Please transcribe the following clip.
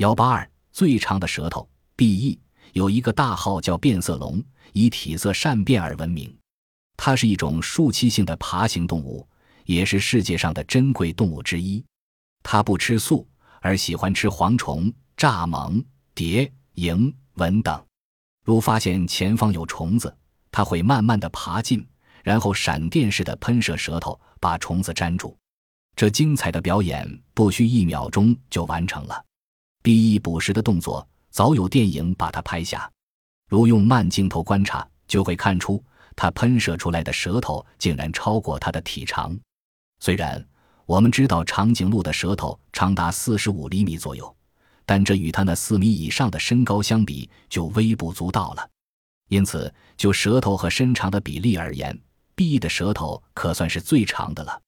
幺八二最长的舌头，B E 有一个大号叫变色龙，以体色善变而闻名。它是一种树栖性的爬行动物，也是世界上的珍贵动物之一。它不吃素，而喜欢吃蝗虫、蚱蜢、蝶、蝇、蚊等。如发现前方有虫子，它会慢慢的爬近，然后闪电似的喷射舌头，把虫子粘住。这精彩的表演不需一秒钟就完成了。B E 捕食的动作早有电影把它拍下，如用慢镜头观察，就会看出它喷射出来的舌头竟然超过它的体长。虽然我们知道长颈鹿的舌头长达四十五厘米左右，但这与它那四米以上的身高相比就微不足道了。因此，就舌头和身长的比例而言，B E 的舌头可算是最长的了。